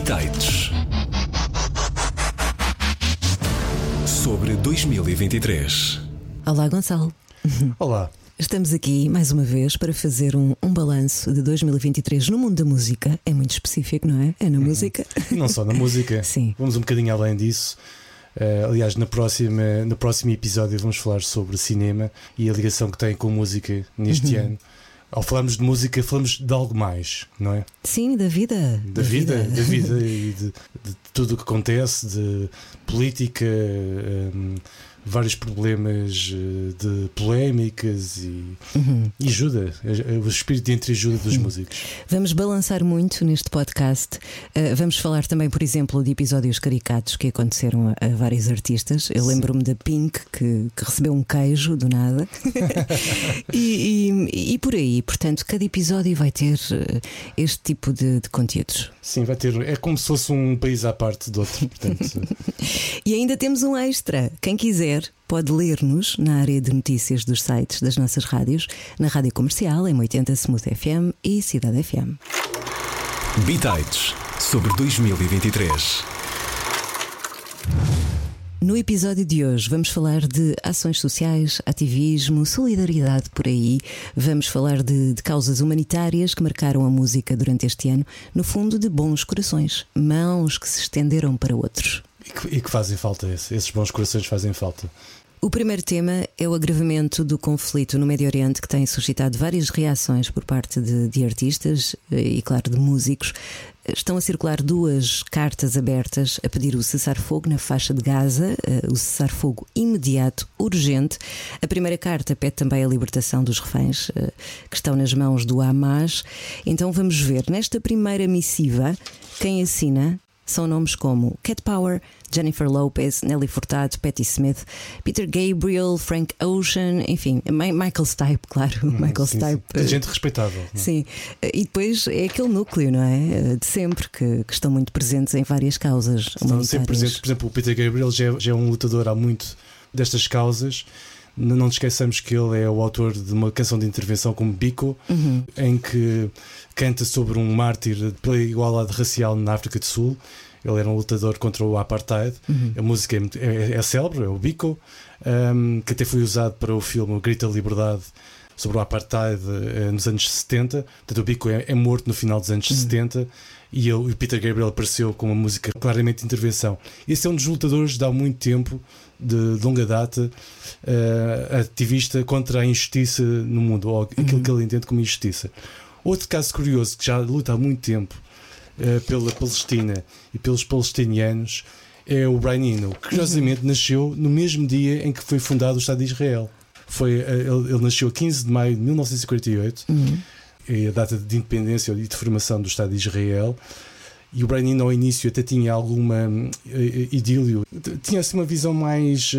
Bitites sobre 2023. Olá, Gonçalo. Olá. Estamos aqui mais uma vez para fazer um, um balanço de 2023 no mundo da música. É muito específico, não é? É na música. E não só na música. Sim. Vamos um bocadinho além disso. Uh, aliás, na próxima, no próximo episódio vamos falar sobre cinema e a ligação que tem com música neste ano. Ao falarmos de música, falamos de algo mais, não é? Sim, da vida. Da, vida, da vida e de, de tudo o que acontece, de política, um, vários problemas eh, de polémicas e, Uhum. e ajuda, o espírito de entreajuda dos músicos. Vamos balançar muito neste podcast. Uh, vamos falar também, por exemplo, de episódios caricatos que aconteceram a, a vários artistas. Eu lembro-me da Pink, que, que recebeu um queijo do nada. e, e- e por aí. Portanto, cada episódio vai ter este tipo de, de conteúdos. Sim, vai ter. É como se fosse um país à parte do outro. Portanto, E ainda temos um extra. Quem quiser pode ler-nos na área de notícias dos sites das nossas rádios, na Rádio Comercial, em 80 Smooth FM e Cidade FM. Bitites sobre 2023. No episódio de hoje vamos falar de ações sociais, ativismo, solidariedade por aí. Vamos falar de, de causas humanitárias que marcaram a música durante este ano. No fundo, de bons corações, mãos que se estenderam para outros. e, que, e que fazem falta, esse- esses bons corações fazem falta. O primeiro tema é o agravamento do conflito no Médio Oriente, que tem suscitado várias reações por parte de, de artistas eh, e, claro, de músicos. Estão a circular duas cartas abertas a pedir o cessar-fogo na faixa de Gaza, eh, o cessar-fogo imediato, urgente. A primeira carta pede também a libertação dos reféns eh, que estão nas mãos do Hamas. Então vamos ver, nesta primeira missiva, quem assina são nomes como Cat Power, Jennifer Lopez, Nelly Furtado, Patti Smith, Peter Gabriel, Frank Ocean, enfim, Michael Stipe, claro, Michael Hum, Sim, sim. Stipe. De gente respeitável. não é? Sim, e depois é aquele núcleo, não é? De sempre, que, que estão muito presentes em várias causas Estão sempre presentes. Por exemplo, o Peter Gabriel já, é- já é um lutador há muito destas causas. Não nos esqueçamos que ele é o autor de uma canção de intervenção como Bico, Uhum. em que canta sobre um mártir pela igualdade racial na África do Sul. Ele era um lutador contra o apartheid. Uhum. A música é, muito- é, é célebre, é o Bico, um, que até foi usado para o filme da Liberdade sobre o apartheid eh, nos anos 70. Portanto, o Bico é, é morto no final dos anos 70 e ele- o Peter Gabriel apareceu com uma música claramente de intervenção. Esse é um dos lutadores de há muito tempo, de, de longa data, eh, ativista contra a injustiça no mundo, ou aquilo que ele entende como injustiça. Outro caso curioso que já luta há muito tempo eh, pela Palestina e pelos palestinianos é o Brian Eno, que curiosamente nasceu no mesmo dia em que foi fundado o Estado de Israel. Foi, eh, ele, ele nasceu a 15 de maio de 1948, Uhum. é a data de independência e de formação do Estado de Israel. E o Brian Eno ao início até tinha alguma eh, idílio, T- tinha assim uma visão mais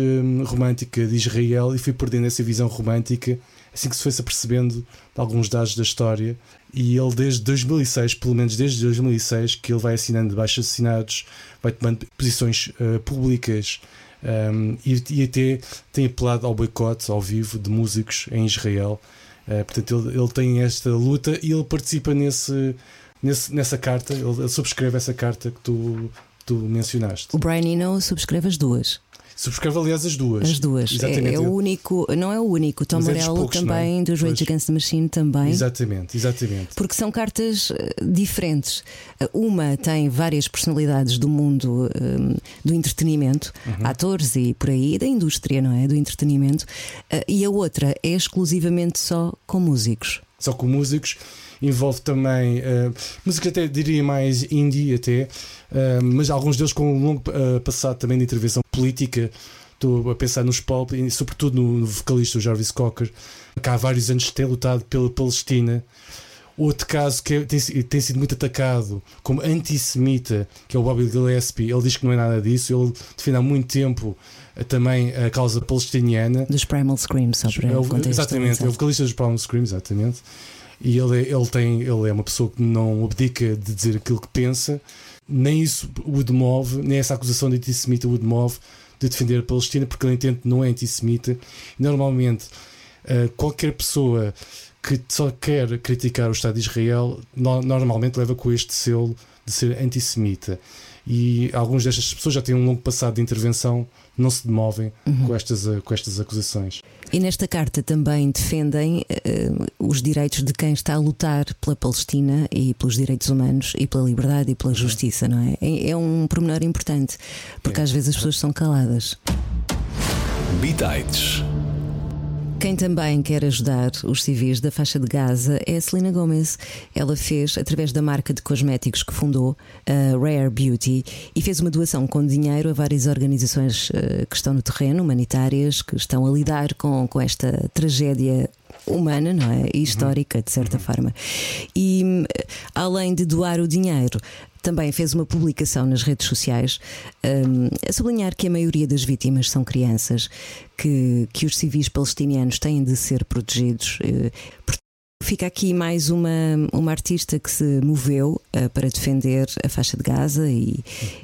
romântica de Israel e foi perdendo essa visão romântica assim que se foi-se apercebendo de alguns dados da história. E ele, desde 2006, pelo menos desde 2006, que ele vai assinando baixos assinados, vai tomando posições eh, públicas um, e, e até tem apelado ao boicote ao vivo de músicos em Israel. Uh, portanto, ele, ele tem esta luta e ele participa nesse, nesse- nessa carta, ele, ele subscreve essa carta que tu, tu mencionaste. O Brian Eno subscreve as duas. Subscreve, aliás, as duas. As duas. É, Exatamente. é o único, não é o único. Tom Mas é Morello poucos, também, não é? dos Rage Pois. Against the Machine também. Exatamente, exatamente. Porque são cartas eh, diferentes. Uma tem várias personalidades do mundo eh, do entretenimento, Uhum. atores e por aí, da indústria, não é? Do entretenimento. Eh, E a outra é exclusivamente só com músicos. Só com músicos. Envolve também uh, música até diria mais indie até, uh, mas alguns deles com um longo uh, passado também de intervenção política. Estou a pensar nos pop e sobretudo no, vocalista Jarvis Cocker, que há vários anos tem lutado pela Palestina. Outro caso que é- tem, tem sido muito atacado como antissemita, que é o Bobby Gillespie, ele diz que não é nada disso, ele defende há muito tempo uh, também a causa palestiniana. Dos Primal Scream, só para É exatamente, é o vocalista dos Brown Scream, exatamente. E ele, é- ele, tem, ele é uma pessoa que não abdica de dizer aquilo que pensa, nem isso o demove, nem essa acusação de antissemita o demove de defender a Palestina, porque ele entende que não é antissemita. Normalmente, eh, qualquer pessoa que só quer criticar o Estado de Israel no, normalmente leva com este selo de ser antissemita. E algumas destas pessoas já têm um longo passado de intervenção, não se demovem uhum. com, estas, com estas acusações. E nesta carta também defendem uh, os direitos de quem está a lutar pela Palestina e pelos direitos humanos e pela liberdade e pela uhum. justiça, não é? É, é um pormenor importante, porque é. às vezes as pessoas são caladas. Bitites. Quem também quer ajudar os civis da faixa de Gaza é a Selena Gomez. Ela fez, através da marca de cosméticos que fundou, a Rare Beauty, e fez uma doação com dinheiro a várias organizações eh, que estão no terreno, humanitárias, que estão a lidar com, com esta tragédia humana, não é? E histórica, de certa uhum. forma. E além de doar o dinheiro, também fez uma publicação nas redes sociais um, a sublinhar que a maioria das vítimas são crianças, que, que os civis palestinianos têm de ser protegidos. Uh, Fica aqui mais uma, uma artista que se moveu uh, para defender a faixa de Gaza e,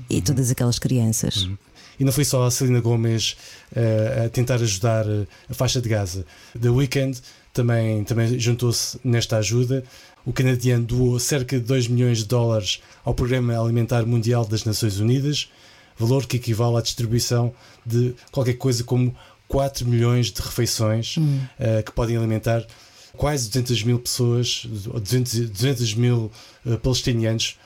e uhum. todas aquelas crianças. Uhum. E não foi só a Celina Gomes uh, a tentar ajudar a faixa de Gaza. The Weeknd também, também juntou-se nesta ajuda. O canadiano doou cerca de 2 milhões de dólares ao Programa Alimentar Mundial das Nações Unidas, valor que equivale à distribuição de qualquer coisa como 4 milhões de refeições hum. uh, que podem alimentar quase 200 mil pessoas, 200, 200 mil uh, palestinianos,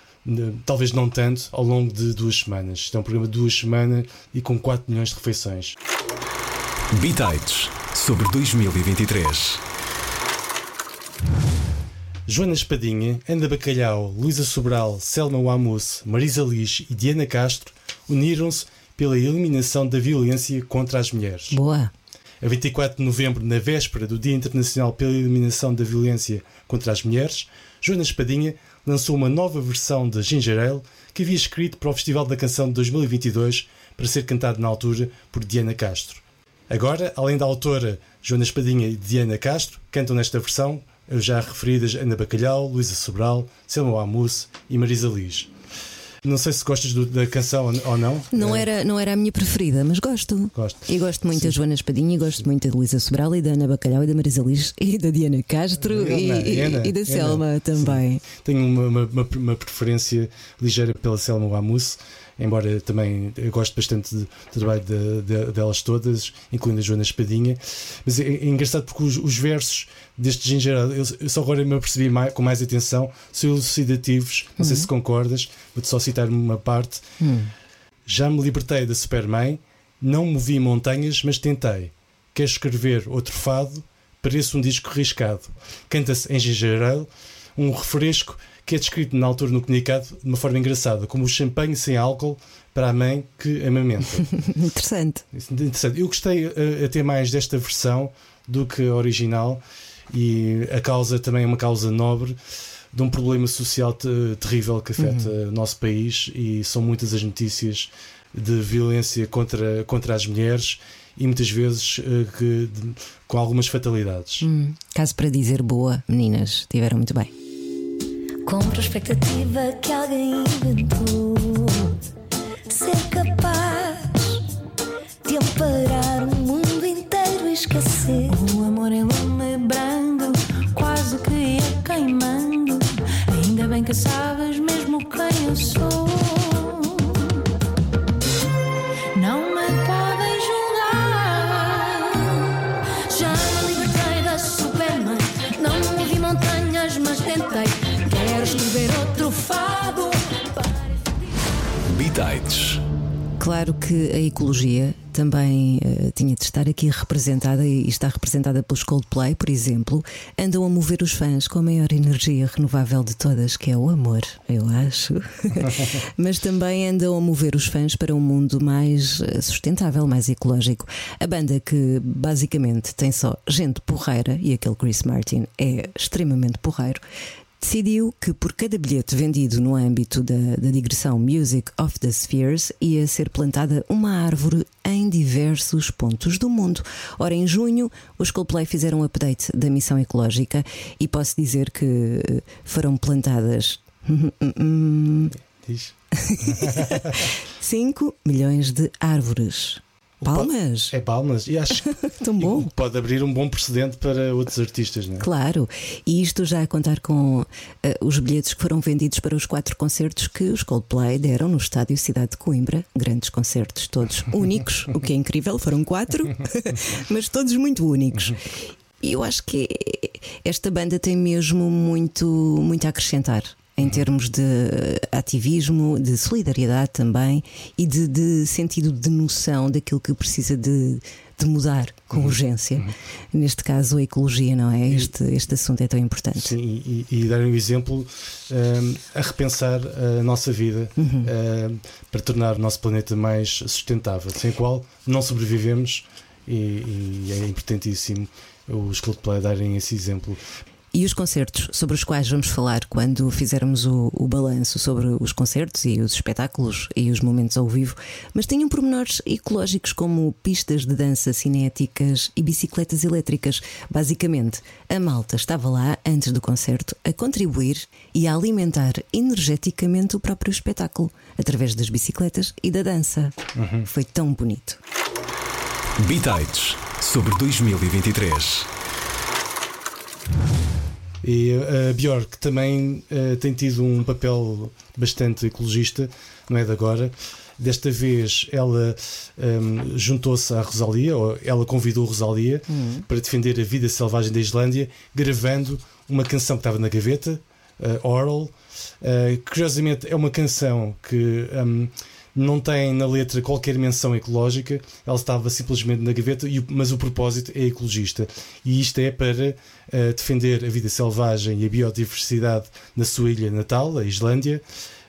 talvez não tanto, ao longo de duas semanas. Isto é um programa de duas semanas e com 4 milhões de refeições. Bitites sobre 2023. Joana Espadinha, Ana Bacalhau, Luísa Sobral, Selma Wamus, Marisa Liz e Diana Castro uniram-se pela eliminação da violência contra as mulheres. Boa! A 24 de novembro, na véspera do Dia Internacional pela Eliminação da Violência contra as Mulheres, Joana Espadinha lançou uma nova versão de Ginger Ale que havia escrito para o Festival da Canção de 2022 para ser cantado na altura por Diana Castro. Agora, além da autora Joana Espadinha e Diana Castro, cantam nesta versão já referidas Ana Bacalhau, Luísa Sobral, Selma Amus e Marisa Liz. Não sei se gostas do, da canção ou não. Não, é. era, não era a minha preferida, mas gosto. Gosto. E gosto muito Sim. da Joana Espadinha, e gosto muito da Luísa Sobral e da Ana Bacalhau e da Marisa Liz e da Diana Castro e, e, e, da Selma também. Sim. Tenho uma, uma, uma, preferência ligeira pela Selma Amus embora também eu gosto bastante do trabalho de, de, delas todas, incluindo a Joana Espadinha. Mas é, é engraçado porque os, os, versos deste Ginger eu, eu, só agora me apercebi mais, com mais atenção, são elucidativos. Não uhum. sei se concordas, vou-te só citar uma parte. Uhum. Já me libertei da Superman, não movi montanhas, mas tentei. Quer escrever outro fado? Parece um disco riscado. Canta-se em Ginger Ale, um refresco que é descrito na altura no comunicado de uma forma engraçada, como o champanhe sem álcool para a mãe que amamenta. Interessante. Interessante. Eu gostei uh, até mais desta versão do que a original e a causa também é uma causa nobre de um problema social terrível que afeta uhum. o nosso país e são muitas as notícias de violência contra, contra as mulheres e muitas vezes uh, que, de, com algumas fatalidades. Hum, caso para dizer boa, meninas, tiveram muito bem. Compro a expectativa que alguém inventou ecologia também uh, tinha de estar aqui representada e está representada pelos Coldplay, por exemplo. Andam a mover os fãs com a maior energia renovável de todas, que é o amor, eu acho. Mas também andam a mover os fãs para um mundo mais eh, sustentável, mais ecológico. A banda que basicamente tem só gente porreira, e aquele Chris Martin é extremamente porreiro decidiu que por cada bilhete vendido no âmbito da, da digressão Music of the Spheres ia ser plantada uma árvore em diversos pontos do mundo. Ora, em junho, os Coldplay fizeram um update da missão ecológica e posso dizer que eh, foram plantadas. Diz. 5 milhões de árvores. Palmas? É palmas. E acho que Tão bom. pode abrir um bom precedente para outros artistas, não é? Claro, e isto já a contar com eh, os bilhetes que foram vendidos para os quatro concertos que os Coldplay deram no estádio Cidade de Coimbra. Grandes concertos, todos únicos, o que é incrível, foram quatro, mas todos muito únicos. E eu acho que esta banda tem mesmo muito, muito a acrescentar. Em termos de ativismo, de solidariedade também e de, de sentido de noção daquilo que precisa de, de mudar com urgência. Neste caso, a ecologia, não é? Este, este assunto é tão importante. Sim, e, e, dar um exemplo um, a repensar a nossa vida um, para tornar o nosso planeta mais sustentável, sem o qual não sobrevivemos e, e é importantíssimo os Coldplay darem esse exemplo. E os concertos sobre os quais vamos falar quando fizermos o, o balanço sobre os concertos e os espetáculos e os momentos ao vivo, mas tinham pormenores ecológicos como pistas de dança cinéticas e bicicletas elétricas. Basicamente, a malta estava lá antes do concerto a contribuir e a alimentar energeticamente o próprio espetáculo através das bicicletas e da dança. Foi tão bonito. Bitites sobre 2023. E a Björk também uh, tem tido um papel bastante ecologista, não é de agora. Desta vez ela um, juntou-se à Rosalia, ou ela convidou Rosalia para defender a vida selvagem da Islândia, gravando uma canção que estava na gaveta, uh, Oral. Uh, curiosamente, é uma canção que um, não tem na letra qualquer menção ecológica, ela estava simplesmente na gaveta, mas o propósito é ecologista. E isto é para uh, defender a vida selvagem e a biodiversidade na sua ilha natal, a Islândia,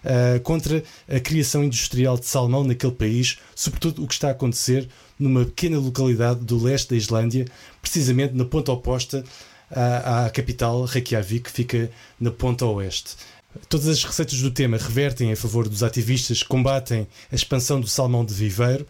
uh, contra a criação industrial de salmão naquele país, sobretudo o que está a acontecer numa pequena localidade do leste da Islândia, precisamente na ponta oposta à, à capital, Reykjavik, que fica na ponta oeste. Todas as receitas do tema revertem a favor dos ativistas que combatem a expansão do salmão de viveiro,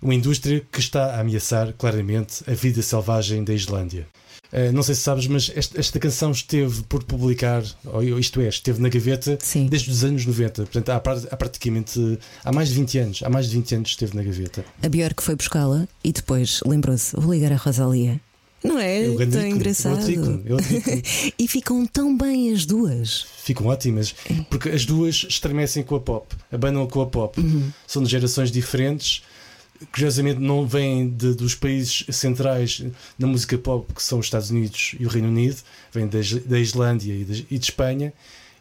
uma indústria que está a ameaçar claramente a vida selvagem da Islândia. Uh, não sei se sabes, mas esta, esta canção esteve por publicar, ou isto é, esteve na gaveta Sim. desde os anos 90. Portanto, há, há praticamente há mais de 20 anos. Há mais de 20 anos esteve na gaveta. A Björk foi buscá-la e depois lembrou-se: vou ligar a Rosalia. Não é? É grande tão engraçado. é é e ficam tão bem as duas. Ficam ótimas, porque as duas estremecem com a pop, abanam com a pop. Uhum. São de gerações diferentes. Curiosamente, não vêm de- dos países centrais na música pop, que são os Estados Unidos e o Reino Unido, vêm da, da Islândia e de, e de Espanha,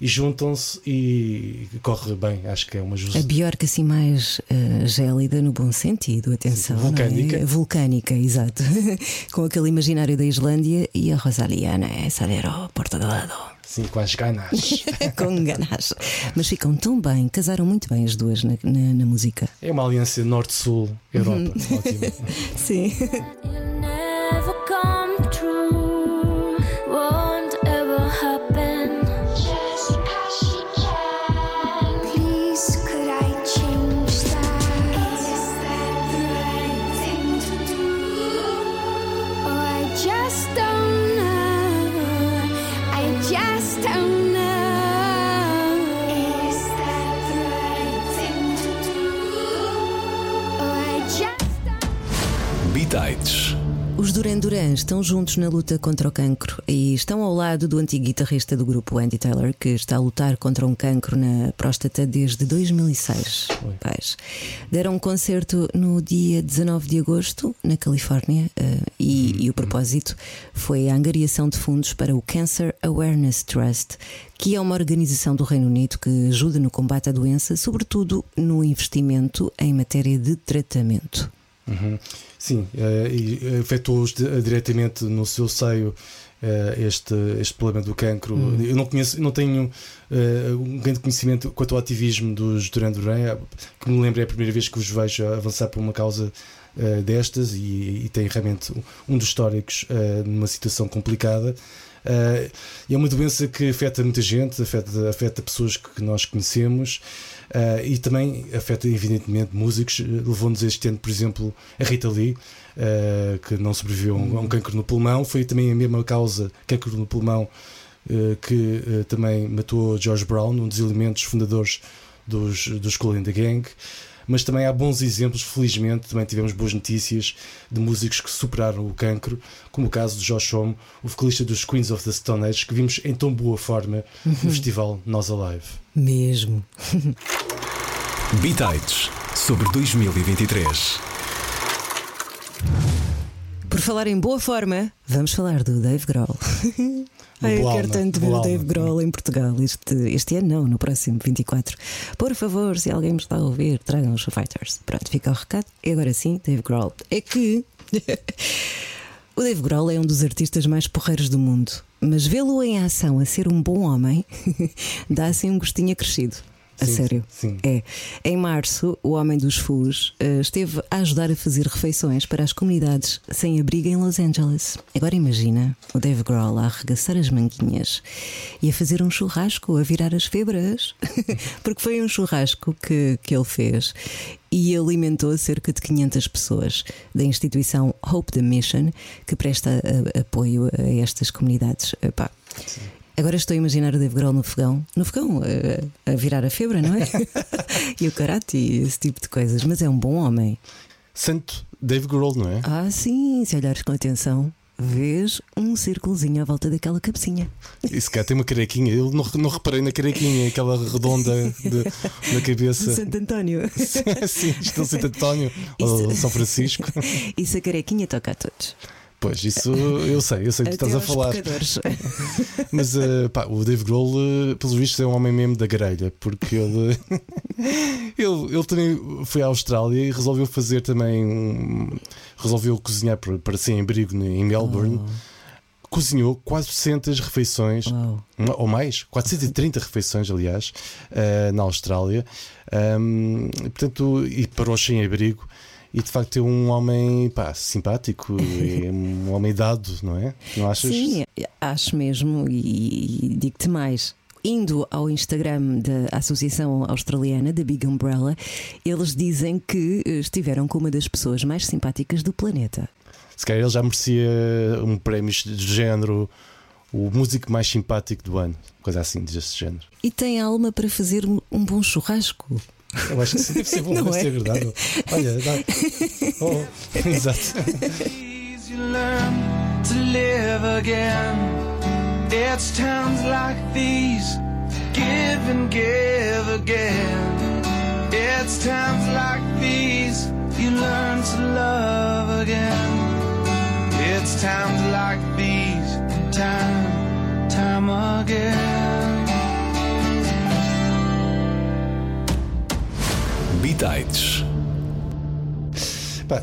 e juntam-se e corre bem. Acho que é uma A justa. Björk assim mais eh, gélida no bom sentido, atenção. Sim, vulcânica. é? Vulcânica, exato. Com aquele imaginário da Islândia e a Rosalia, né? Salero por todo lado. Sim, com as ganas. Com ganas. Mas ficam tão bem, casaram muito bem as duas na, na- na música. É uma aliança norte-sul, Europa. Uhum. Ótimo. Sim. Estão juntos na luta contra o cancro e estão ao lado do antigo guitarrista do grupo Andy Taylor, que está a lutar contra um cancro na próstata desde 2006. Pais. Deram um concerto no dia 19 de agosto, na Califórnia, eh, e, e o propósito foi a angariação de fundos para o Cancer Awareness Trust, que é uma organização do Reino Unido que ajuda no combate à doença, sobretudo no investimento em matéria de tratamento. Uhum. Sim, eh, e afetou-os di- diretamente no seu seio eh, este, este problema do cancro. Eu não conheço, não tenho eh, um grande conhecimento quanto ao ativismo dos Duran Duran, que me lembro é a primeira vez que os vejo avançar por uma causa eh, destas e, e tem realmente um dos históricos eh, numa situação complicada. Eh, é uma doença que afeta muita gente, afeta, afeta pessoas que nós conhecemos. Uh, e também afeta, evidentemente, músicos. Uh, Levou-nos este ano, por exemplo, a Rita Lee, uh, que não sobreviveu a um, a um cancro no pulmão. Foi também a mesma causa, cancro no pulmão, uh, que também matou George Brown, um dos elementos fundadores dos, dos Cool in the Gang. Mas também há bons exemplos, felizmente, também tivemos boas notícias de músicos que superaram o cancro, como o caso de Josh Homme, o vocalista dos Queens of the Stone Age, que vimos em tão boa forma no festival Nós Alive. Mesmo. Bitites sobre 2023. Falar em boa forma, vamos falar do Dave Grohl. Ai, eu quero tanto ver o Dave. Grohl em Portugal este, este ano, não, no próximo 24. Por favor, se alguém me está a ouvir, tragam os Fighters. Pronto, fica o recado. E agora sim, Dave Grohl. É que o Dave Grohl é um dos artistas mais porreiros do mundo, mas vê-lo em ação a ser um bom homem dá assim um gostinho acrescido. A Sim, sério. sim. É. Em março, o Homem dos Fus eh, esteve a ajudar a fazer refeições para as comunidades sem abrigo em Los Angeles. Agora imagina o Dave Grohl a arregaçar as manguinhas e a fazer um churrasco, a virar as febras. Porque foi um churrasco que, que ele fez e alimentou cerca de 500 pessoas da instituição Hope the Mission, que presta a- apoio a estas comunidades. Epá, Agora estou a imaginar o Dave Grohl no fogão, no fogão, eh, a, virar a febra, não é? e o karate e esse tipo de coisas. Mas é um bom homem. Santo Dave Grohl, não é? Ah, sim, se olhares com atenção, vês um círculozinho à volta daquela cabecinha. Se cá tem uma carequinha. Eu não, não reparei na carequinha, aquela redonda de- na cabeça. Santo António. Sim, estilo Santo António ou São Francisco. Isso a carequinha toca a todos. Pois, isso eu sei, eu sei que Até estás a falar. Mas eh, pá, o Dave Grohl, eh, pelos vistos, é um homem mesmo da grelha, porque ele, ele, ele também foi à Austrália e resolveu fazer também. um- resolveu cozinhar para, para sem abrigo em Melbourne. Cozinhou 400 refeições, uma- ou mais, 430 refeições, aliás, eh, na Austrália. Ahm, portanto, e para o sem-abrigo. E de facto é um homem pá, simpático, e um homem dado, não é? Não achas? Sim, acho mesmo, e, e digo-te mais. Indo ao Instagram da Associação Australiana, da Big Umbrella, eles dizem que eh, estiveram com uma das pessoas mais simpáticas do planeta. Se calhar ele já merecia um prémio de género, o músico mais simpático do ano, coisa assim desse género. E tem alma para fazer um bom churrasco. Eu acho que sim, deve ser bom, Não deve é? ser agradável. Olha, dá. Oh, exato. you learn to live again. It's times like these, give and give again. It's times like these, you learn to love again. It's times like these, time, time again.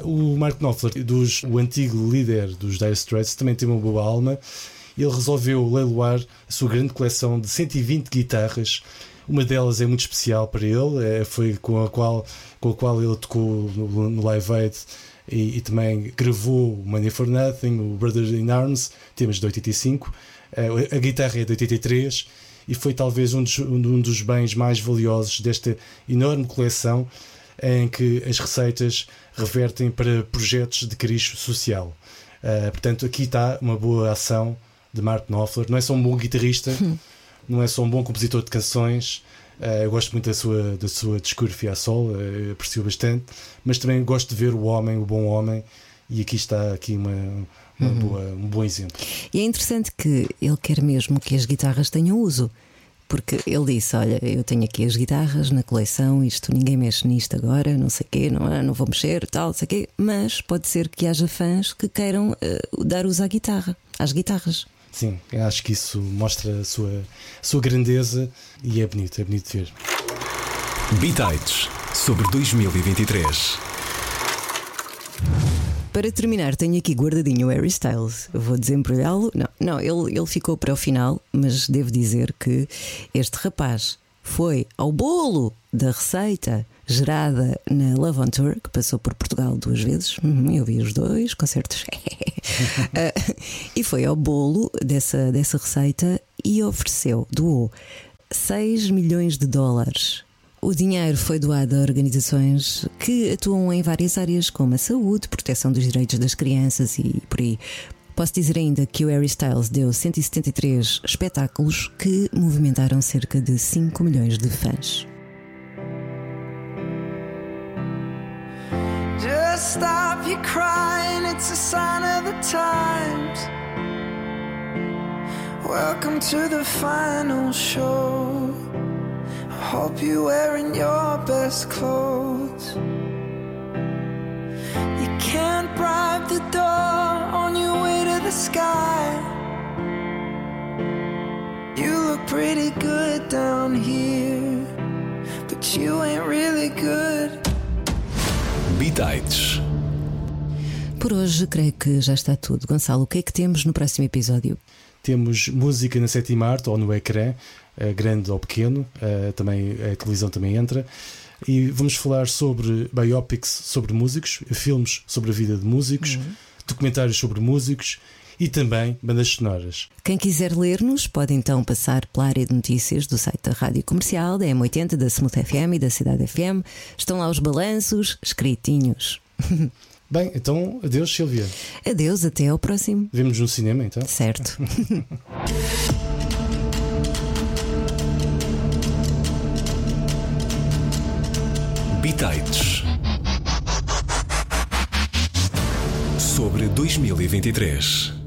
O Mark Knopfler, dos, o antigo líder dos Dire Straits, também tem uma boa alma. Ele resolveu leiloar a sua grande coleção de 120 guitarras. Uma delas é muito especial para ele, é, foi com a qual, com a qual ele tocou no, no Live Aid e, e também gravou Money for Nothing, o Brothers in Arms, temas de 85. Eh, A guitarra é de 83 e foi talvez um dos, um dos bens mais valiosos desta enorme coleção em que as receitas revertem para projetos de cariz social. Uh, portanto, aqui está uma boa ação de Mark Knopfler. Não é só um bom guitarrista, não é só um bom compositor de canções. Uh, eu gosto muito da sua, da sua discografia a sol, uh, aprecio bastante, mas também gosto de ver o homem, o bom homem, e aqui está aqui uma, uma boa, um bom exemplo. E é interessante que ele quer mesmo que as guitarras tenham uso. Porque ele disse: Olha, eu tenho aqui as guitarras na coleção, isto ninguém mexe nisto agora, não sei o quê, não, é? não vou mexer, tal, não sei o quê. Mas pode ser que haja fãs que queiram eh, dar uso à guitarra, às guitarras. Sim, eu acho que isso mostra a sua, a sua grandeza e é bonito, é bonito de ver. Bitites sobre 2023. Para terminar, tenho aqui guardadinho o Harry Styles. Vou desembrulhá-lo. Não, não ele, ele ficou para o final, mas devo dizer que este rapaz foi ao bolo da receita gerada na Love on Tour, que passou por Portugal duas vezes. Uhum, eu vi os dois concertos. Ah, e foi ao bolo dessa, dessa receita e ofereceu, doou 6 milhões de dólares. O dinheiro foi doado a organizações que atuam em várias áreas, como a saúde, proteção dos direitos das crianças e por aí. Posso dizer ainda que o Harry Styles deu 173 espetáculos que movimentaram cerca de 5 milhões de fãs. you crying, it's a sign of the times. Welcome to the final show. I hope you're wearing your best clothes. You can't bribe the door on your way to the sky. You look pretty good down here, but you ain't really good. Bitites. Por hoje, creio que já está tudo. Gonçalo, o que é que temos no próximo episódio? Temos música na sétima arte ou no ecrã, grande ou pequeno, eh, também a televisão também entra. E vamos falar sobre biopics sobre músicos, filmes sobre a vida de músicos, documentários sobre músicos e também bandas sonoras. Quem quiser ler-nos pode então passar pela área de notícias do site da Rádio Comercial, da M80, da Smooth FM e da Cidade FM. Estão lá os balanços escritinhos. Bem, então adeus, Silvia. Adeus, até ao próximo. Vemos no cinema então. Certo. Bitites. Sobre 2023.